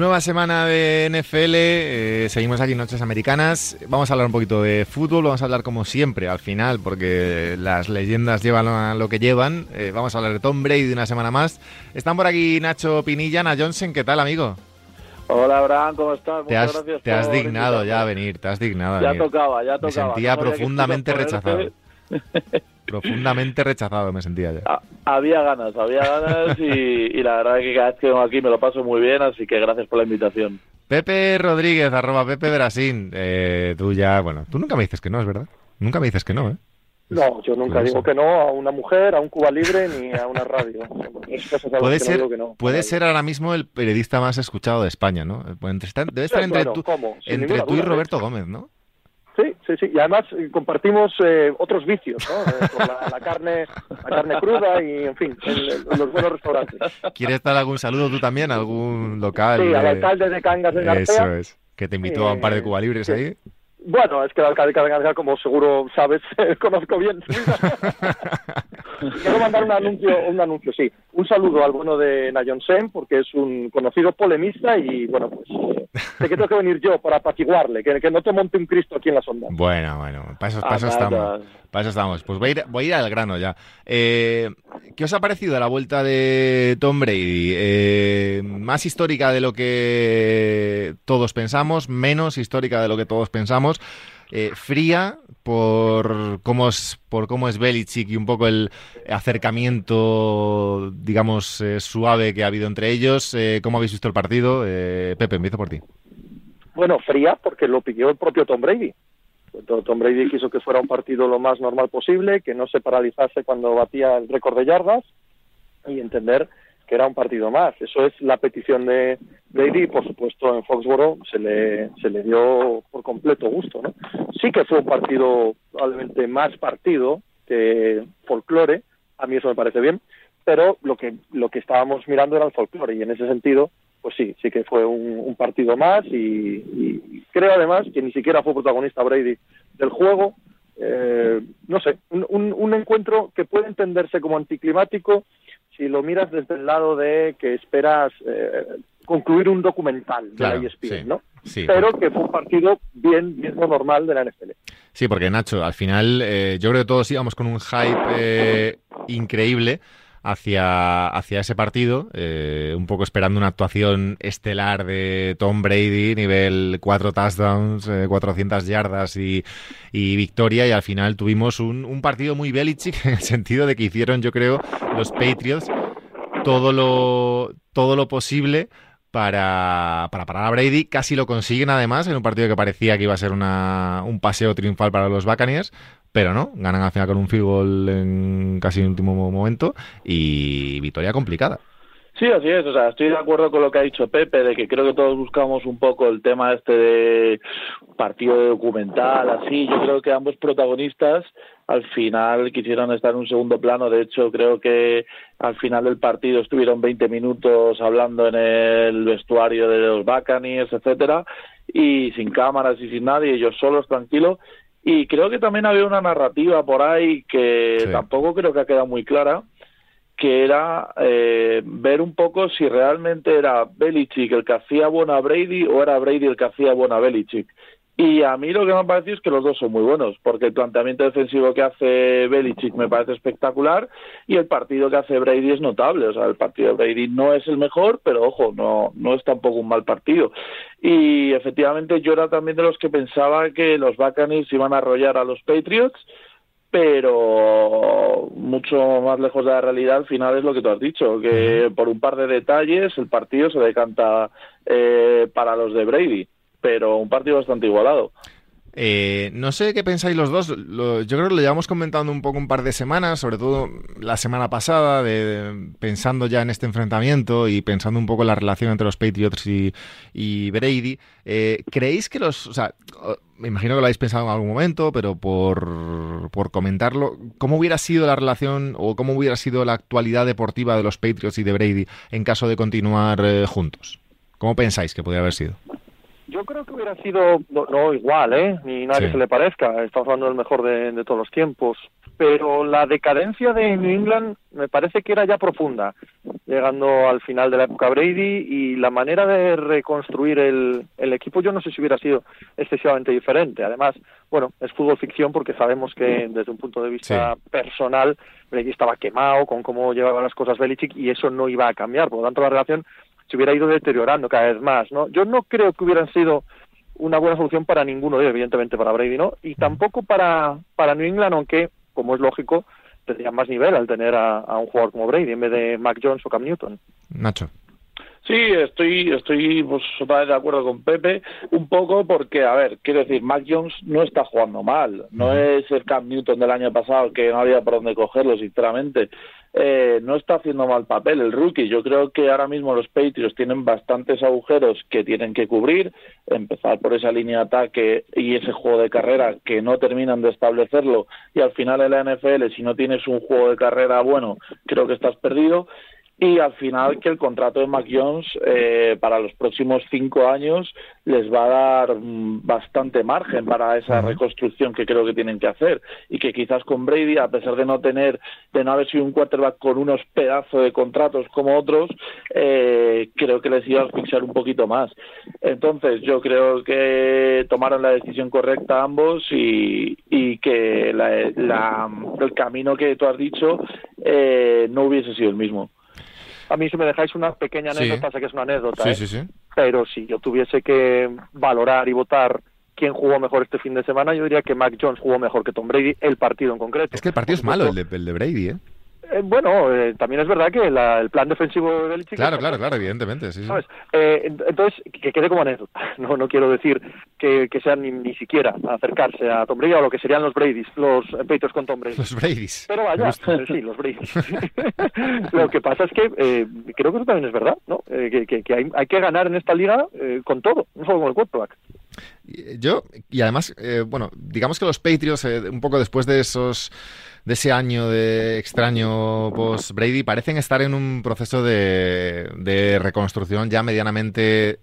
Nueva semana de NFL, eh, seguimos aquí en Noches Americanas. Vamos a hablar un poquito de fútbol, vamos a hablar como siempre al final, porque las leyendas llevan a lo que llevan. Eh, vamos a hablar de Tom Brady una semana más. Están por aquí Nacho Pinilla, Ana Johnson, ¿qué tal, amigo? Hola, Abraham, ¿cómo estás? Te has, te has dignado ya a venir, te has dignado a Ya venir. tocaba, ya tocaba. Me sentía No profundamente rechazado. Profundamente rechazado me sentía ya. Ah, Había ganas, había ganas y, y la verdad es que cada vez que vengo aquí me lo paso muy bien, así que gracias por la invitación. Pepe Rodríguez, arroba Pepe Brasín. Eh, tú ya, bueno, tú nunca me dices que no, es verdad. Nunca me dices que no, ¿eh? No, yo nunca digo que no a una mujer, a un Cuba Libre ni a una radio. Puede que no ser, digo que no. puede ser ahora mismo el periodista más escuchado de España, ¿no? Entre- debe estar entre tú, entre tú y duda, ¿eh? Roberto Gómez, ¿no? Sí, sí, sí. Y además eh, compartimos eh, otros vicios, ¿no? Eh, con la, la carne, la carne cruda y, en fin, en, en los buenos restaurantes. ¿Quieres dar algún saludo tú también? ¿Algún local? Sí, al de- alcalde de Cangas de Eso García. es. Que te invitó a un par de Eh, Cuba Libres ahí. Bueno, es que el alcalde de García, como seguro sabes, conozco bien. Quiero mandar un anuncio, un anuncio, sí. Un saludo al bueno de Nayon Sen, porque es un conocido polemista y, bueno, pues eh, sé que tengo que venir yo para apaciguarle, que, que no te monte un Cristo aquí en la sonda. Bueno, bueno, para eso, Ah, estamos. Para eso estamos. Pues voy a ir, al grano ya. Eh, ¿Qué os ha parecido la vuelta de Tom Brady? Eh, ¿Más histórica de lo que todos pensamos? ¿Menos histórica de lo que todos pensamos? Eh, ¿Fría por cómo, es, por cómo es Belichick y un poco el acercamiento, digamos, suave que ha habido entre ellos? ¿Cómo habéis visto el partido? Pepe, empiezo por ti. Bueno, fría, porque lo pidió el propio Tom Brady. Tom Brady quiso que fuera un partido lo más normal posible, que no se paralizase cuando batía el récord de yardas y entender que era un partido más. Eso es la petición de Brady y, por supuesto, en Foxboro se le, se le dio por completo gusto. ¿no? Sí que fue un partido probablemente más partido que folclore, a mí eso me parece bien, pero lo que, lo que estábamos mirando era el folclore y en ese sentido pues sí, sí que fue un, un partido más y, y creo además que ni siquiera fue protagonista Brady del juego. Eh, no sé, un, un, un encuentro que puede entenderse como anticlimático si lo miras desde el lado de que esperas eh, concluir un documental Claro, de la ESPN, sí, ¿no? sí, Pero que fue un partido bien, bien normal de la NFL. Sí, porque Nacho, al final eh, yo creo que todos íbamos con un hype eh, increíble hacia, hacia ese partido, eh, un poco esperando una actuación estelar de Tom Brady, nivel 4 touchdowns, eh, 400 yardas y, victoria, y al final tuvimos un, un partido muy Belichick en el sentido de que hicieron, yo creo, los Patriots todo lo, todo lo posible para, para parar a Brady. Casi lo consiguen además en un partido que parecía que iba a ser una, un paseo triunfal para los Buccaneers. Pero no, ganan al final con un field goal en casi el último momento y victoria complicada. Sí, así es. O sea, estoy de acuerdo con lo que ha dicho Pepe, de que creo que todos buscamos un poco el tema este de partido de documental, así. Yo creo que ambos protagonistas al final quisieron estar en un segundo plano. De hecho, creo que al final del partido estuvieron 20 minutos hablando en el vestuario de los Buccaneers, etcétera, y sin cámaras y sin nadie, ellos solos, tranquilos. Y creo que también había una narrativa por ahí que Sí. tampoco creo que ha quedado muy clara, que era eh, ver un poco si realmente era Belichick el que hacía bueno a Brady o era Brady el que hacía bueno a Belichick. Y a mí lo que me ha parecido es que los dos son muy buenos, porque el planteamiento defensivo que hace Belichick me parece espectacular y el partido que hace Brady es notable. O sea, el partido de Brady no es el mejor, pero ojo, no, no es tampoco un mal partido. Y efectivamente yo era también de los que pensaba que los Buccaneers iban a arrollar a los Patriots, pero mucho más lejos de la realidad al final es lo que tú has dicho, que por un par de detalles el partido se decanta eh, para los de Brady, pero un partido bastante igualado. Eh, no sé qué pensáis los dos. Yo creo que lo llevamos comentando un poco un par de semanas, sobre todo la semana pasada, de, pensando ya en este enfrentamiento y pensando un poco en la relación entre los Patriots y, Brady. Eh, ¿Creéis que los... O sea, me imagino que lo habéis pensado en algún momento, pero por, por comentarlo, ¿cómo hubiera sido la relación o cómo hubiera sido la actualidad deportiva de los Patriots y de Brady en caso de continuar eh, juntos? ¿Cómo pensáis que podría haber sido? Yo creo que hubiera sido, no, no igual, ¿eh? Ni nada Sí. que se le parezca, estamos hablando del mejor de, de todos los tiempos, pero la decadencia de New England me parece que era ya profunda. llegando al final de la época Brady y la manera de reconstruir el, el equipo yo no sé si hubiera sido excesivamente diferente. Además, bueno, es fútbol ficción porque sabemos que desde un punto de vista personal Brady estaba quemado con cómo llevaba las cosas Belichick y eso no iba a cambiar. Por lo tanto, la relación se hubiera ido deteriorando cada vez más. ¿no? Yo no creo que hubieran sido una buena solución para ninguno de ellos, evidentemente para Brady no, y tampoco para, para New England, aunque, como es lógico, tendría más nivel al tener a, un jugador como Brady en vez de Mac Jones o Cam Newton. Nacho. Sí, estoy, estoy pues, de acuerdo con Pepe, un poco porque, a ver, quiero decir, Mac Jones no está jugando mal, no es el Cam Newton del año pasado que no había por dónde cogerlo, sinceramente. Eh, no está haciendo mal papel el rookie. Yo creo que ahora mismo los Patriots tienen bastantes agujeros que tienen que cubrir, empezar por esa línea de ataque y ese juego de carrera que no terminan de establecerlo. Y al final en la NFL si no tienes un juego de carrera bueno, creo que estás perdido y al final que el contrato de Mac Jones eh, para los próximos cinco años les va a dar mm, bastante margen para esa reconstrucción que creo que tienen que hacer. Y que quizás con Brady a pesar de no tener de no haber sido un quarterback con unos pedazos de contratos como otros eh, creo que les iba a asfixiar un poquito más. Entonces yo creo que tomaron la decisión correcta ambos y, y que la, el camino que tú has dicho eh, no hubiese sido el mismo a mí si me dejáis una pequeña anécdota, sé que es una anécdota, sí, ¿eh? sí, sí. pero si yo tuviese que valorar y votar quién jugó mejor este fin de semana, yo diría que Mac Jones jugó mejor que Tom Brady, el partido en concreto. Es que el partido es malo, el de, el de Brady, ¿eh? Eh, bueno, eh, también es verdad que el plan defensivo de Belichick... Claro, claro, claro, evidentemente, sí, eh, entonces, que quede como anécdota. No, no quiero decir que, que sean ni, ni, siquiera acercarse a Tom Brady o lo que serían los Bradys, los Patriots con Tom Brady. Los Bradys. Pero vaya, sí, los Bradys. lo que pasa es que creo que eso también es verdad, ¿no? que, que, hay, hay, que ganar en esta liga con todo, no solo con el quarterback. Yo, y además, bueno, digamos que los Patriots, un poco después de esos de ese año de extraño post Brady parecen estar en un proceso de, de reconstrucción ya medianamente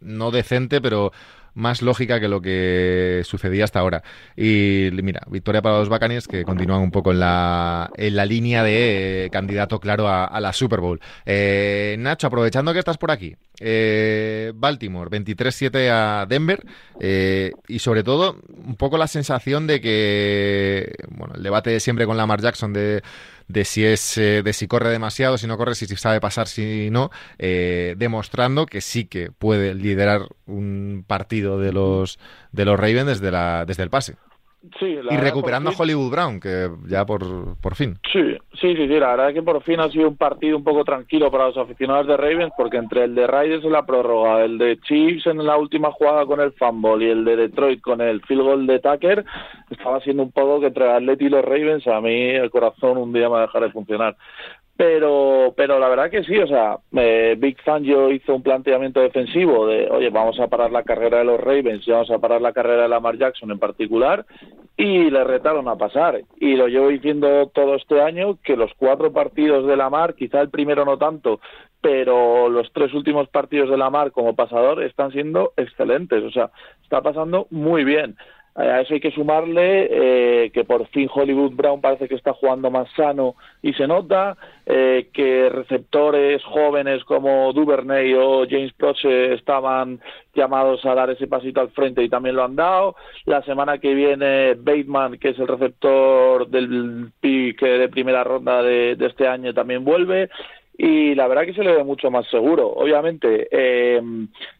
no decente, pero más lógica que lo que sucedía hasta ahora. Y mira, victoria para los Buccaneers que continúan un poco en la, en la línea de eh, candidato claro a, la Super Bowl. Eh, Nacho, aprovechando que estás por aquí, eh, Baltimore 23-7 a Denver y sobre todo un poco la sensación de que, bueno, el debate de siempre con Lamar Jackson de de si es eh, de si corre demasiado, si no corre, si, sabe pasar, si no, eh, demostrando que sí que puede liderar un partido de los de los Ravens desde la desde el pase y recuperando a Hollywood Brown, que ya por, por fin. Sí, sí, sí, la verdad es que por fin ha sido un partido un poco tranquilo para los aficionados de Ravens, porque entre el de Raiders en la prórroga, el de Chiefs en la última jugada con el fumble y el de Detroit con el field goal de Tucker, estaba siendo un poco que entre Atleti y los Ravens a mí el corazón un día me va a dejar de funcionar pero pero la verdad que sí, o sea, eh, Big Fangio hizo un planteamiento defensivo de, oye, vamos a parar la carrera de los Ravens y vamos a parar la carrera de Lamar Jackson en particular, y le retaron a pasar. Y lo llevo diciendo todo este año, que los cuatro partidos de Lamar, quizá el primero no tanto, pero los tres últimos partidos de Lamar como pasador están siendo excelentes, o sea, está pasando muy bien. A eso hay que sumarle eh, que por fin Hollywood Brown parece que está jugando más sano y se nota, eh, que receptores jóvenes como Duvernay o James Proche estaban llamados a dar ese pasito al frente y también lo han dado. La semana que viene Bateman, que es el receptor del pick de primera ronda de este año, también vuelve y la verdad que se le ve mucho más seguro. Obviamente eh,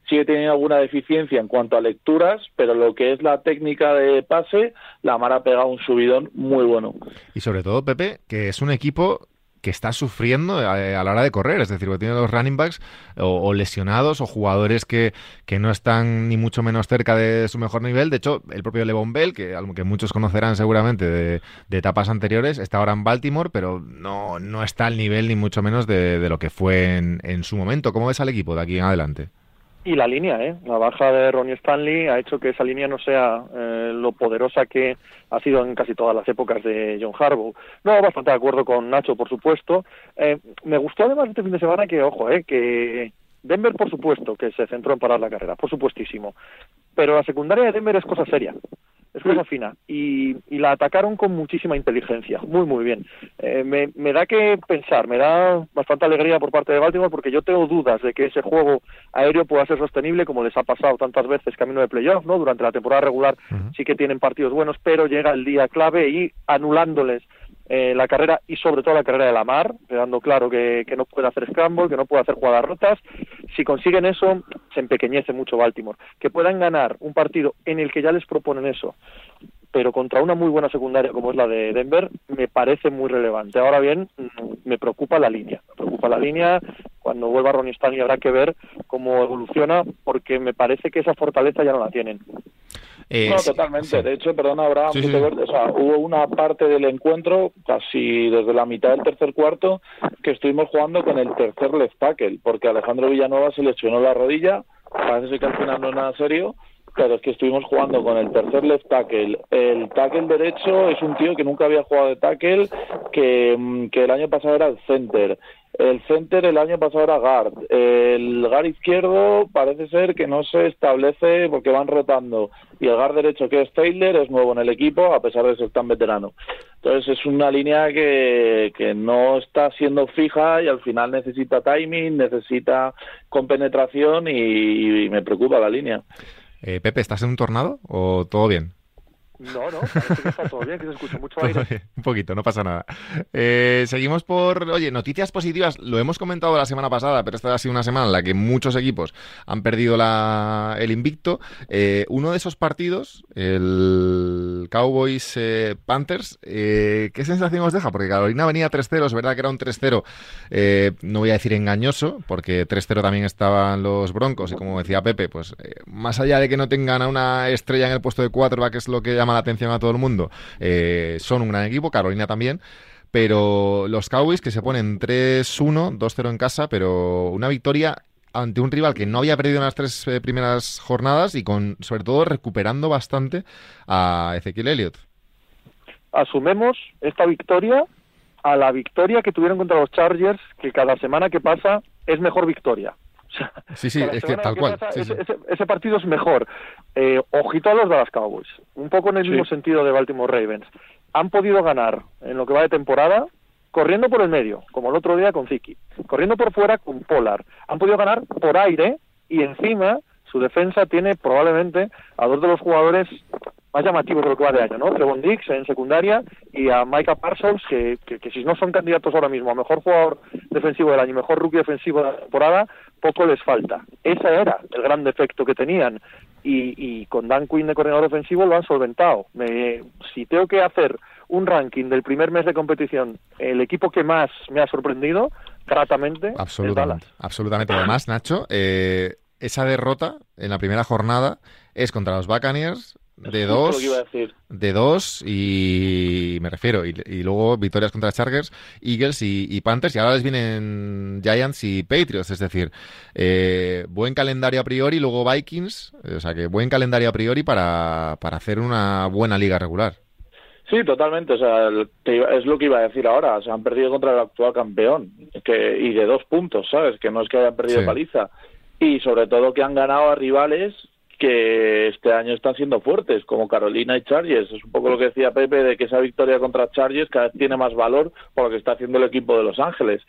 sigue teniendo alguna deficiencia en cuanto a lecturas, pero lo que es la técnica de pase, la Mar ha pegado un subidón muy bueno. Y sobre todo, Pepe, que es un equipo que está sufriendo eh, a, la hora de correr, es decir, que tiene los running backs o, lesionados o jugadores que, que, no están ni mucho menos cerca de su mejor nivel. De hecho, el propio Levon Bell, que, que muchos conocerán seguramente de, etapas anteriores, está ahora en Baltimore, pero no, no está al nivel ni mucho menos de, de lo que fue en, en su momento. ¿Cómo ves al equipo de aquí en adelante? Y la línea, ¿eh? La baja de Ronnie Stanley ha hecho que esa línea no sea eh, lo poderosa que ha sido en casi todas las épocas de John Harbaugh. No, bastante de acuerdo con Nacho, por supuesto. Eh, me gustó además este fin de semana que, ojo, eh, que Denver, por supuesto, que se centró en parar la carrera, por supuestísimo. Pero la secundaria de Denver es cosa seria. Es cosa fina. Y, la atacaron con muchísima inteligencia, muy, muy bien. Eh, me, me, da que pensar, me da bastante alegría por parte de Baltimore porque yo tengo dudas de que ese juego aéreo pueda ser sostenible, como les ha pasado tantas veces camino de playoff, ¿no? Durante la temporada regular sí que tienen partidos buenos, pero llega el día clave y anulándoles eh, la carrera y sobre todo la carrera de la mar, quedando claro que, que, no puede hacer scramble, que no puede hacer jugadas rotas. Si consiguen eso, se empequeñece mucho Baltimore. Que puedan ganar un partido en el que ya les proponen eso, pero contra una muy buena secundaria como es la de Denver, me parece muy relevante. Ahora bien, mm, me preocupa la línea. Me preocupa la línea. Cuando vuelva Ronnie Stanley habrá que ver cómo evoluciona, porque me parece que esa fortaleza ya no la tienen. Eh, no, totalmente. De hecho, perdona, Abraham, o sea, hubo una parte del encuentro, casi desde la mitad del tercer cuarto, que estuvimos jugando con el tercer left tackle, porque Alejandro Villanueva se lesionó la rodilla, parece que al final no es nada serio, pero es que estuvimos jugando con el tercer left tackle. El tackle derecho es un tío que nunca había jugado de tackle, que, mm, que el año pasado era el center. El center el año pasado era guard. El guard izquierdo parece ser que no se establece porque van rotando. Y el guard derecho, que es Taylor, es nuevo en el equipo, a pesar de ser tan veterano. Entonces es una línea que, que no está siendo fija y al final necesita timing, necesita compenetración y, y me preocupa la línea. Eh, Pepe, ¿estás en un tornado o todo bien? No, no, parece que está todo bien, que se escucha mucho aire. Un poquito, no pasa nada. Eh, seguimos por, oye, noticias positivas. Lo hemos comentado la semana pasada, pero esta ha sido una semana en la que muchos equipos han perdido la, el invicto. Eh, uno de esos partidos, el Cowboys eh, Panthers, ¿qué sensación os deja? Porque Carolina venía 3-0, es verdad que era un 3-0, no voy a decir engañoso, porque 3-0 también estaban los Broncos, y como decía Pepe, pues más allá de que no tengan a una estrella en el puesto de va que es lo que llama la atención a todo el mundo, eh, son un gran equipo, Carolina también. Pero los Cowboys que se ponen 3-1, 2-0 en casa, pero una victoria ante un rival que no había perdido en las tres eh, primeras jornadas y con, sobre todo, recuperando bastante a Ezequiel Elliott. Asumemos esta victoria a la victoria que tuvieron contra los Chargers, que cada semana que pasa es mejor victoria sí, sí, es que tal cual. ese, partido es mejor. Eh, ojito a los Dallas Cowboys. Un poco en el mismo sentido de Baltimore Ravens. Han podido ganar en lo que va de temporada corriendo por el medio, como el otro día con Ziki. Corriendo por fuera con Polar. Han podido ganar por aire y encima su defensa tiene probablemente a dos de los jugadores más llamativos de lo que va de año, ¿no? Trevon Dix en secundaria y a Micah Parsons, que, que, si no son candidatos ahora mismo a mejor jugador defensivo del año mejor rookie defensivo de la temporada, poco les falta. Ese era el gran defecto que tenían y, y con Dan Quinn de coordinador defensivo lo han solventado. Me, si tengo que hacer un ranking del primer mes de competición, el equipo que más me ha sorprendido, gratamente, absolutamente, absolutamente. Además, Nacho, eh, esa derrota en la primera jornada es contra los Buccaneers de dos, de dos y me refiero, y, luego victorias contra Chargers, Eagles y, Panthers, y ahora les vienen Giants y Patriots, es decir, eh, buen calendario a priori, luego Vikings, o sea que buen calendario a priori para, para hacer una buena liga regular. Sí, totalmente. O sea, es lo que iba a decir ahora. Se han perdido contra el actual campeón que, y de dos puntos, ¿sabes? Que no es que hayan perdido paliza. Y sobre todo que han ganado a rivales que este año están siendo fuertes, como Carolina y Chargers. Es un poco lo que decía Pepe de que esa victoria contra Chargers cada vez tiene más valor por lo que está haciendo el equipo de Los Ángeles.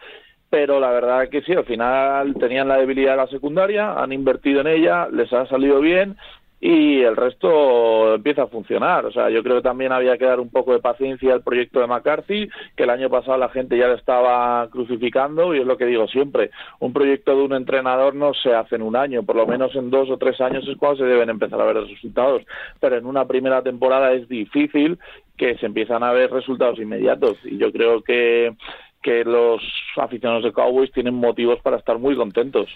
Pero la verdad que sí, al final tenían la debilidad de la secundaria, han invertido en ella, les ha salido bien y el resto empieza a funcionar. O sea, yo creo que también había que dar un poco de paciencia al proyecto de McCarthy, que el año pasado la gente ya le estaba crucificando y es lo que digo siempre, un proyecto de un entrenador no se hace en un año, por lo menos en dos o tres años es cuando se deben empezar a ver los resultados, pero en una primera temporada es difícil que se empiezan a ver resultados inmediatos y yo creo que que los aficionados de Cowboys tienen motivos para estar muy contentos.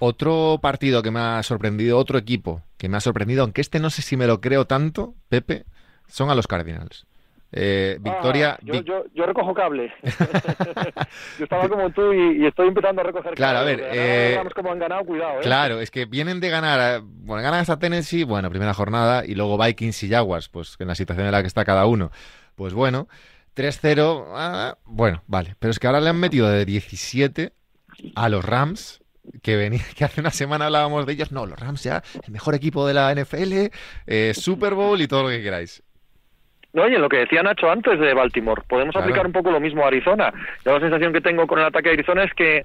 Otro partido que me ha sorprendido, otro equipo que me ha sorprendido, aunque este no sé si me lo creo tanto, Pepe, son a los Cardinals. Eh, victoria. Ah, yo, recojo cable. yo estaba como tú y, estoy empezando a recoger claro, cable. a ver. Eh, como han ganado, cuidado. ¿eh? Claro, es que vienen de ganar. Bueno, ganan hasta Tennessee, bueno, primera jornada, y luego Vikings y Jaguars, pues en la situación en la que está cada uno. Pues bueno, 3-0, ah, bueno, vale. Pero es que ahora le han metido de 17 a los Rams que venía, que hace una semana hablábamos de ellos. No, los Rams ya, el mejor equipo de la NFL, eh, Super Bowl y todo lo que queráis. No, y en lo que decía Nacho antes de Baltimore, podemos aplicar un poco lo mismo a Arizona. la sensación que tengo con el ataque de Arizona es que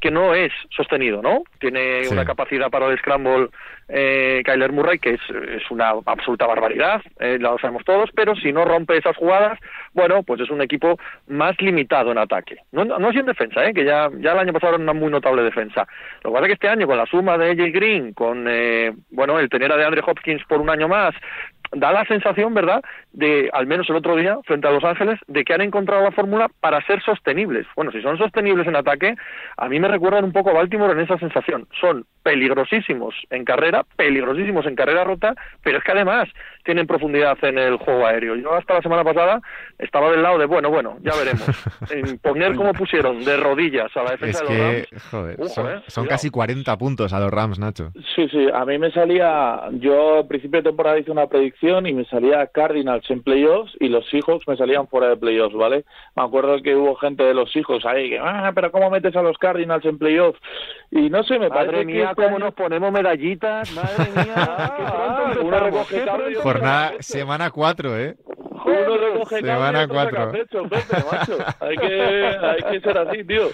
que no es sostenido, ¿no? Tiene una capacidad para el scramble eh, Kyler Murray que es, es una absoluta barbaridad, eh, lo sabemos todos, pero si no rompe esas jugadas, bueno, pues es un equipo más limitado en ataque. No, no, es en defensa, ¿eh? que ya, ya el año pasado era una muy notable defensa. Lo que pasa es que este año, con la suma de AJ Green, con, eh, bueno, el tener a DeAndre Hopkins por un año más, da la sensación, ¿verdad?, de, al menos el otro día, frente a Los Ángeles, de que han encontrado la fórmula para ser sostenibles. Bueno, si son sostenibles en ataque, a mí me recuerdan un poco a Baltimore en esa sensación. Son peligrosísimos en carrera, peligrosísimos en carrera rota, pero es que además tienen profundidad en el juego aéreo. Yo hasta la semana pasada estaba del lado de, bueno, bueno, ya veremos. en poner como pusieron de rodillas a la defensa de los Rams. Joder, son, son casi 40 puntos a los Rams, Nacho. Sí, sí, a mí me salía, yo al principio de temporada hice una predicción y me salía Cardinals en playoffs y los Seahawks me salían fuera de playoffs, ¿vale? Me acuerdo que hubo gente de los Seahawks ahí que, ah, pero ¿cómo metes a los Cardinals en playoffs? Y no sé, me madre parece mía, que... Este cómo nos ponemos medallitas, madre mía. ah, una recoge Jornada, semana 4, ¿eh? Uno recoge Semana 4. macho. Hay que, hay que ser así, tío.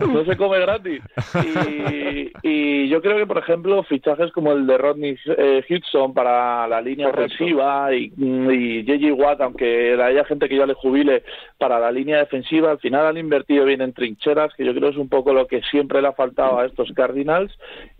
No se come gratis. Y, y yo creo que, por ejemplo, fichajes como el de Rodney eh, Hudson para la línea ofensiva y, y J.J. Watt, aunque haya gente que ya le jubile para la línea defensiva, al final han invertido bien en trincheras, que yo creo es un poco lo que siempre le ha faltado a estos Cardinals.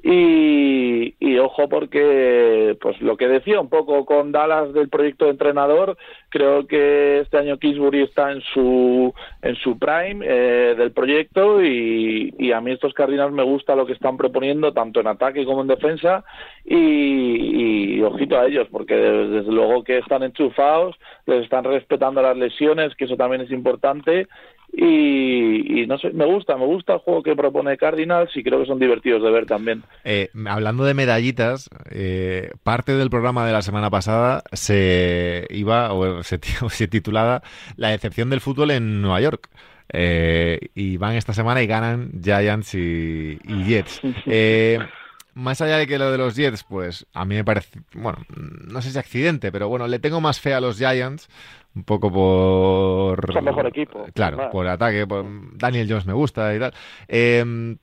Y, y ojo porque, pues lo que decía un poco con Dallas del proyecto de entrenador, creo que este año Kingsbury está en su en su prime eh, del proyecto y, y, a mí estos Cardinals me gusta lo que están proponiendo tanto en ataque como en defensa y, y ojito a ellos porque desde, luego que están enchufados les están respetando las lesiones que eso también es importante y, no sé, me gusta, me gusta el juego que propone Cardinals y creo que son divertidos de ver también. Eh, hablando de medallitas, eh, parte del programa de la semana pasada se iba o se, se titulaba La decepción del fútbol en Nueva York. Eh, y van esta semana y ganan Giants y, y Jets. más allá de que lo de los Jets, pues a mí me parece, bueno, no sé si accidente, pero bueno, le tengo más fe a los Giants un poco por... Es mejor equipo. Claro, por ataque. Daniel Jones me gusta y tal. Em,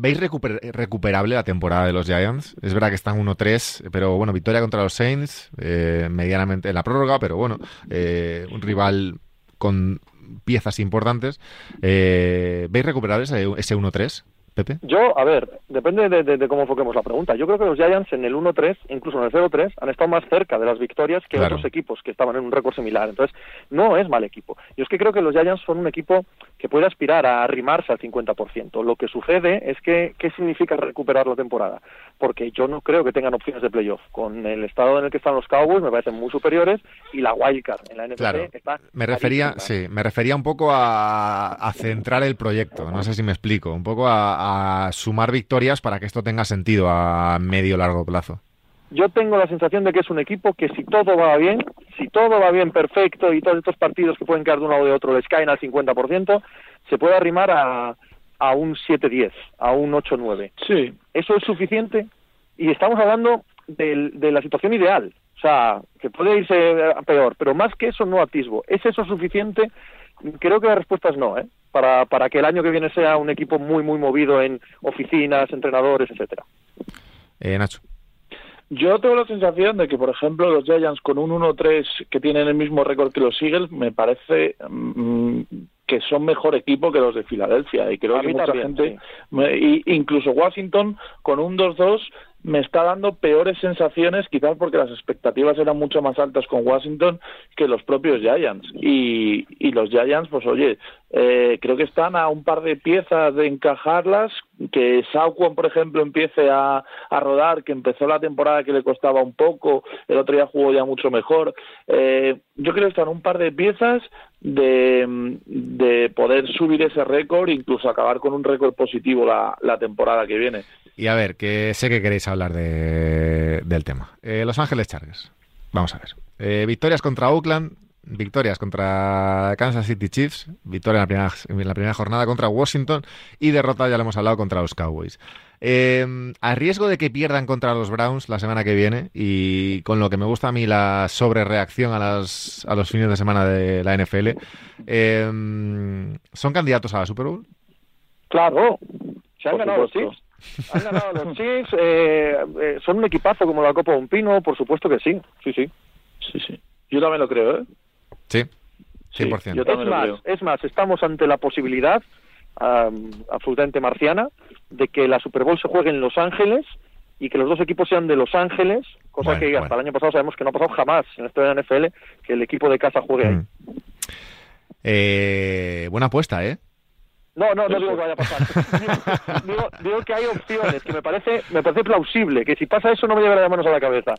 ¿Veis recuperable la temporada de los Giants? Es verdad que están 1-3, pero bueno, victoria contra los Saints, eh, medianamente en la prórroga, pero bueno, eh, un rival con piezas importantes. Eh, ¿Veis recuperable ese, ese 1-3? Yo, a ver, depende de, cómo enfoquemos la pregunta. Yo creo que los Giants en el 1-3, incluso en el 0-3, han estado más cerca de las victorias que otros equipos que estaban en un récord similar. Entonces, no es mal equipo. Yo es que creo que los Giants son un equipo que puede aspirar a arrimarse al 50%. Lo que sucede es que, ¿qué significa recuperar la temporada? Porque yo no creo que tengan opciones de playoff. Con el estado en el que están los Cowboys me parecen muy superiores y la wildcard en la NFC está me refería, sí, me refería un poco a, a centrar el proyecto. No sé si me explico. Un poco a a sumar victorias para que esto tenga sentido a medio largo plazo? Yo tengo la sensación de que es un equipo que si todo va bien, si todo va bien perfecto y todos estos partidos que pueden quedar de un lado o de otro les caen al 50%, se puede arrimar a, a un 7-10, a un 8-9. Sí. ¿Eso es suficiente? Y estamos hablando de, de la situación ideal. O sea, que puede irse a peor, pero más que eso no atisbo. ¿Es eso suficiente? Creo que la respuesta es no, ¿eh? Para, para que el año que viene sea un equipo muy, muy movido en oficinas, entrenadores, etcétera. Eh, Nacho. Yo tengo la sensación de que, por ejemplo, los Giants con un 1-3 que tienen el mismo récord que los Eagles, me parece mm, que son mejor equipo que los de Filadelfia. Y creo que mucha gente, incluso Washington, con un 2-2, me está dando peores sensaciones, quizás porque las expectativas eran mucho más altas con Washington que los propios Giants. Y, y los Giants, pues oye, eh, creo que están a un par de piezas de encajarlas, que Sauquon, por ejemplo, empiece a, a, rodar, que empezó la temporada que le costaba un poco, el otro día jugó ya mucho mejor. Eh, yo creo que están un par de piezas de, de poder subir ese récord, incluso acabar con un récord positivo la, la temporada que viene. Y a ver, que sé que queréis hablar de, del tema. Eh, Los Ángeles Chargers. Vamos a ver. Eh, victorias contra Oakland, victorias contra Kansas City Chiefs, victoria en la primera, en la primera jornada contra Washington y derrota, ya lo hemos hablado, contra los Cowboys. Eh, a riesgo de que pierdan contra los Browns la semana que viene y con lo que me gusta a mí la sobrereacción a, las, a los fines de semana de la NFL, eh, ¿son candidatos a la Super Bowl? Claro, se han Por ganado supuesto. los Chiefs. Han ganado los Chiefs. eh, eh, son un equipazo como la Copa de un Pino, por supuesto que sí. Sí, sí. Sí, sí. Yo también lo creo, ¿eh? Sí, Sí, 100%. yo Es más, creo. es más, estamos ante la posibilidad am, absolutamente marciana de que la Super Bowl se juegue en Los Ángeles y que los dos equipos sean de Los Ángeles, cosa Bueno, que hasta bueno. el año pasado sabemos que no ha pasado jamás en la historia de la NFL que el equipo de casa juegue ahí. Mm. Eh, buena apuesta, ¿eh? No, no, no digo que vaya a pasar. digo, digo- digo que hay opciones, que me parece, me parece plausible, que si pasa eso no me llevará las manos a la cabeza.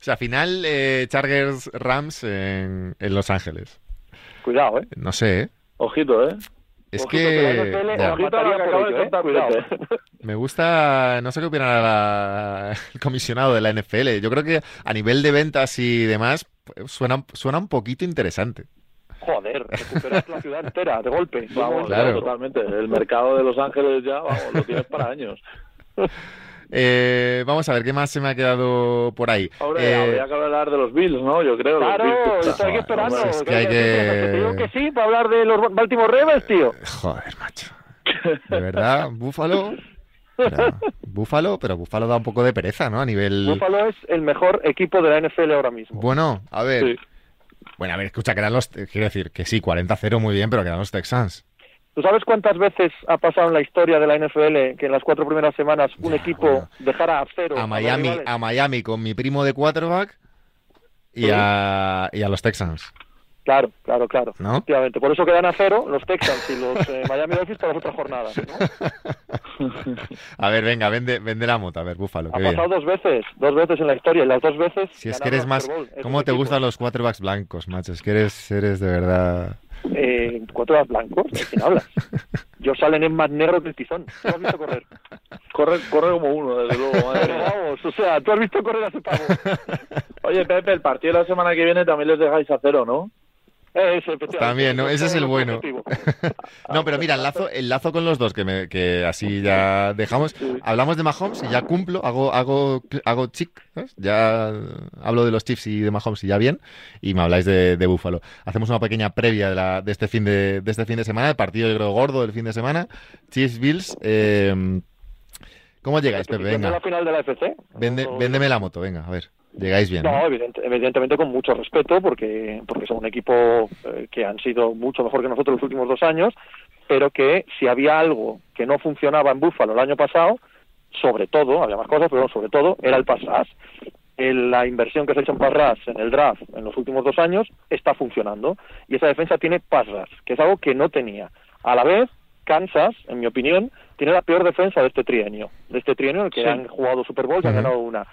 O sea, final eh, Chargers Rams en, en Los Ángeles. Cuidado, ¿eh? No sé, ¿eh? Ojito, ¿eh? Es Ojito, que la que NFL ya, Ojito a lo que mataría por acaba de ello, ¿eh? contar Cuidado. Pepe. me gusta, no sé qué opinará la- el comisionado de la NFL. Yo creo que a nivel de ventas y demás pues, suena, suena un poquito interesante. Joder, recuperas la ciudad entera de golpe. Vamos, Claro. otro. totalmente. El mercado de Los Ángeles ya, vamos, lo tienes para años. Eh, vamos a ver, ¿qué más se me ha quedado por ahí? Ahora Eh, habría que hablar de los Bills, ¿no? Yo creo. los Claro, Bills. estoy aquí Joder, esperando. es que hay ¿Qué- que-? ¿Te digo que sí para hablar de los Baltimore Ravens, tío? Joder, macho. De verdad, Búfalo. Pero, Búfalo, pero Búfalo da un poco de pereza, ¿no? A nivel. Buffalo es el mejor equipo de la NFL ahora mismo. Bueno, a ver. Sí. Bueno, a ver, escucha, que eran los. Quiero decir, que sí, 40-0 muy bien, pero que eran los Texans. ¿Tú sabes cuántas veces ha pasado en la historia de la NFL que en las cuatro primeras semanas un Ya, equipo bueno. dejara a cero A Miami, a Miami con mi primo de quarterback y Sí. a, y a los Texans. Claro, claro, claro. ¿No? Efectivamente. Por eso quedan a cero los Texans y los eh, Miami Dolphins para las otras jornadas. ¿no? A ver, venga, vende, vende la moto. A ver, Búfalo, Ha bien. pasado dos veces, dos veces en la historia y las dos veces. Si es que eres más. ¿Cómo te gustan los quarterbacks blancos, macho? Es que eres, eres de verdad. Eh, cuatro blancos, ¿de quién hablas? Yo salen en más negro que el tizón. ¿Tú has visto correr? Corre, corre como uno, desde luego. madre mía. vamos, o sea, tú has visto correr a ese pavo. Oye, Pepe, el partido de la semana que viene también les dejáis a cero, ¿no? Eso. También, ¿no? Ese es el bueno. No, pero mira, enlazo, enlazo con los dos, que, me, que así ya dejamos. Hablamos de Mahomes y ya cumplo, hago, hago, hago chic, ¿sabes? Ya hablo de los Chiefs y de Mahomes y ya bien, y me habláis de, de Búfalo. Hacemos una pequeña previa de, la- de este fin de, de este fin de semana, el partido yo creo gordo del fin de semana, Chiefs Bills. eh, ¿Cómo llegáis, Pepe? ¿Repetición de Venga, la final de la FC? vende, véndeme la moto, venga, a ver. Llegáis bien. No, ¿no? evidente- evidentemente con mucho respeto, porque, porque son un equipo eh, que han sido mucho mejor que nosotros los últimos dos años, pero que si había algo que no funcionaba en Búfalo el año pasado, sobre todo, había más cosas, pero sobre todo, era el pass rush. El- la inversión que se ha hecho en pass rush en el draft en los últimos dos años está funcionando, y esa defensa tiene pass rush, que es algo que no tenía. A la vez, Kansas, en mi opinión, tiene la peor defensa de este trienio, de este trienio en el que Sí. han jugado Super Bowl y han ganado una.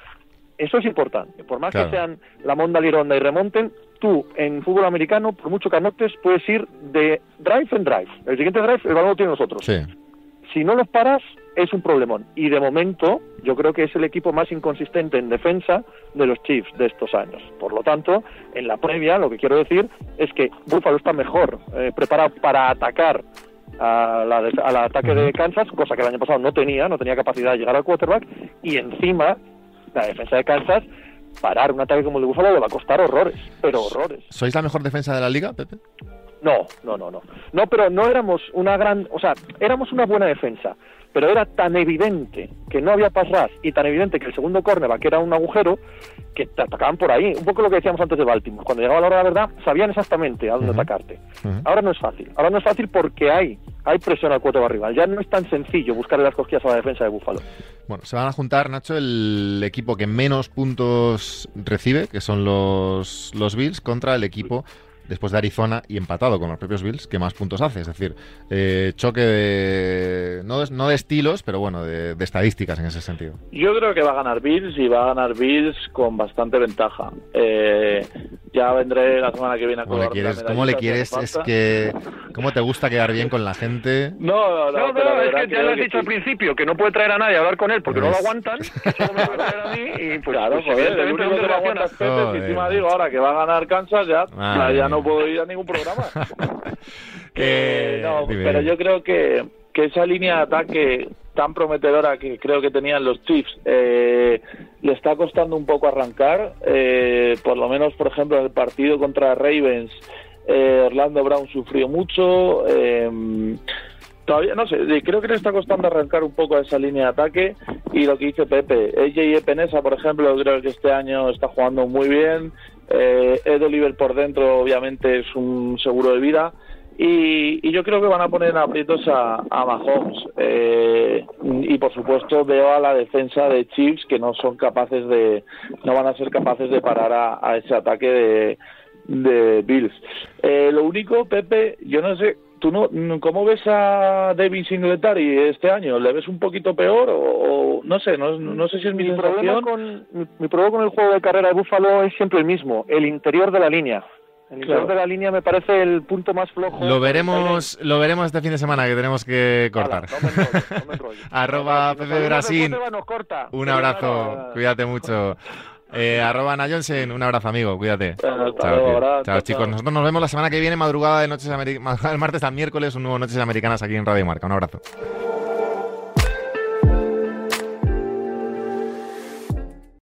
Eso es importante. Por más Claro. que sean la Monda Lironda y remonten, tú en fútbol americano, por mucho que anotes, puedes ir de drive en drive. El siguiente drive, el balón lo tiene nosotros. Sí. Si no los paras, es un problemón. Y de momento, yo creo que es el equipo más inconsistente en defensa de los Chiefs de estos años. Por lo tanto, en la previa, lo que quiero decir es que Buffalo está mejor eh, preparado para atacar a la al ataque de Kansas, cosa que el año pasado no tenía, no tenía capacidad de llegar al quarterback, y encima la defensa de Kansas, parar un ataque como el de Buffalo le va a costar horrores, pero horrores. ¿Sois la mejor defensa de la liga, Pepe? No, no, no, no. No, pero no éramos una gran, o sea, éramos una buena defensa, pero era tan evidente que no había pass rush y tan evidente que el segundo cornerback era un agujero que te atacaban por ahí. Un poco lo que decíamos antes de Baltimore. Cuando llegaba la hora de la verdad, sabían exactamente a dónde atacarte. Ahora no es fácil. Ahora no es fácil porque hay hay presión al cuarto rival. Ya no es tan sencillo buscarle las cosquillas a la defensa de Búfalo. Bueno, se van a juntar, Nacho, el equipo que menos puntos recibe, que son los, los Bills, contra el equipo después de Arizona y empatado con los propios Bills, que más puntos hace. Es decir, eh, choque de. No, de- no de estilos, pero bueno, de, de estadísticas en ese sentido. Yo creo que va a ganar Bills y va a ganar Bills con bastante ventaja. Eh, ya vendré la semana que viene a ¿Cómo le quieres? ¿Cómo le quieres? Es que ¿cómo te gusta quedar bien con la gente? No, no, No, pero no, es que ya lo has dicho al sí. principio, que no puede traer a nadie a hablar con él porque no lo aguantan, que solo me puede traer a mí y pues, Claro, pues, joder, el único no que lo aguanta relacionas. es Pepe, si encima digo ahora que va a ganar Kansas, ya, ya, ya no puedo ir a ningún programa. Eh, no, dime, pero dime. yo creo que, que esa línea de ataque tan prometedora que creo que tenían los Chiefs eh, le está costando un poco arrancar. Eh, por lo menos, por ejemplo, en el partido contra Ravens, eh, Orlando Brown sufrió mucho. eh, todavía no sé, creo que le está costando arrancar un poco a esa línea de ataque y lo que dice Pepe, AJ Epenesa, por ejemplo, creo que este año está jugando muy bien, eh, Ed Oliver por dentro obviamente es un seguro de vida y, y yo creo que van a poner aprietos a, a Mahomes Eh, y por supuesto veo a la defensa de Chiefs que no son capaces de, no van a ser capaces de parar a, a ese ataque de, de Bills. Eh, lo único, Pepe, yo no sé, ¿tú no, cómo ves a David Singletary este año? ¿Le ves un poquito peor o, o no sé, no, no sé si es mi, mi problema, con, mi, mi problema con el juego de carrera de Búfalo es siempre el mismo, el interior de la línea. El interior Claro. de la línea me parece el punto más flojo. Lo veremos, lo veremos este fin de semana que tenemos que Hala, cortar. no me enrollo, no me enrollo. Arroba Pepe corta. Un abrazo, cuídate mucho. Eh, arroba Ana Johnson, un abrazo amigo, cuídate. Bueno, Chao, luego, tío. abrazo, Chao, chicos. Nosotros nos vemos la semana que viene, madrugada de Noches Americanas, el martes al miércoles, un nuevo Noches Americanas aquí en Radio Marca. Un abrazo.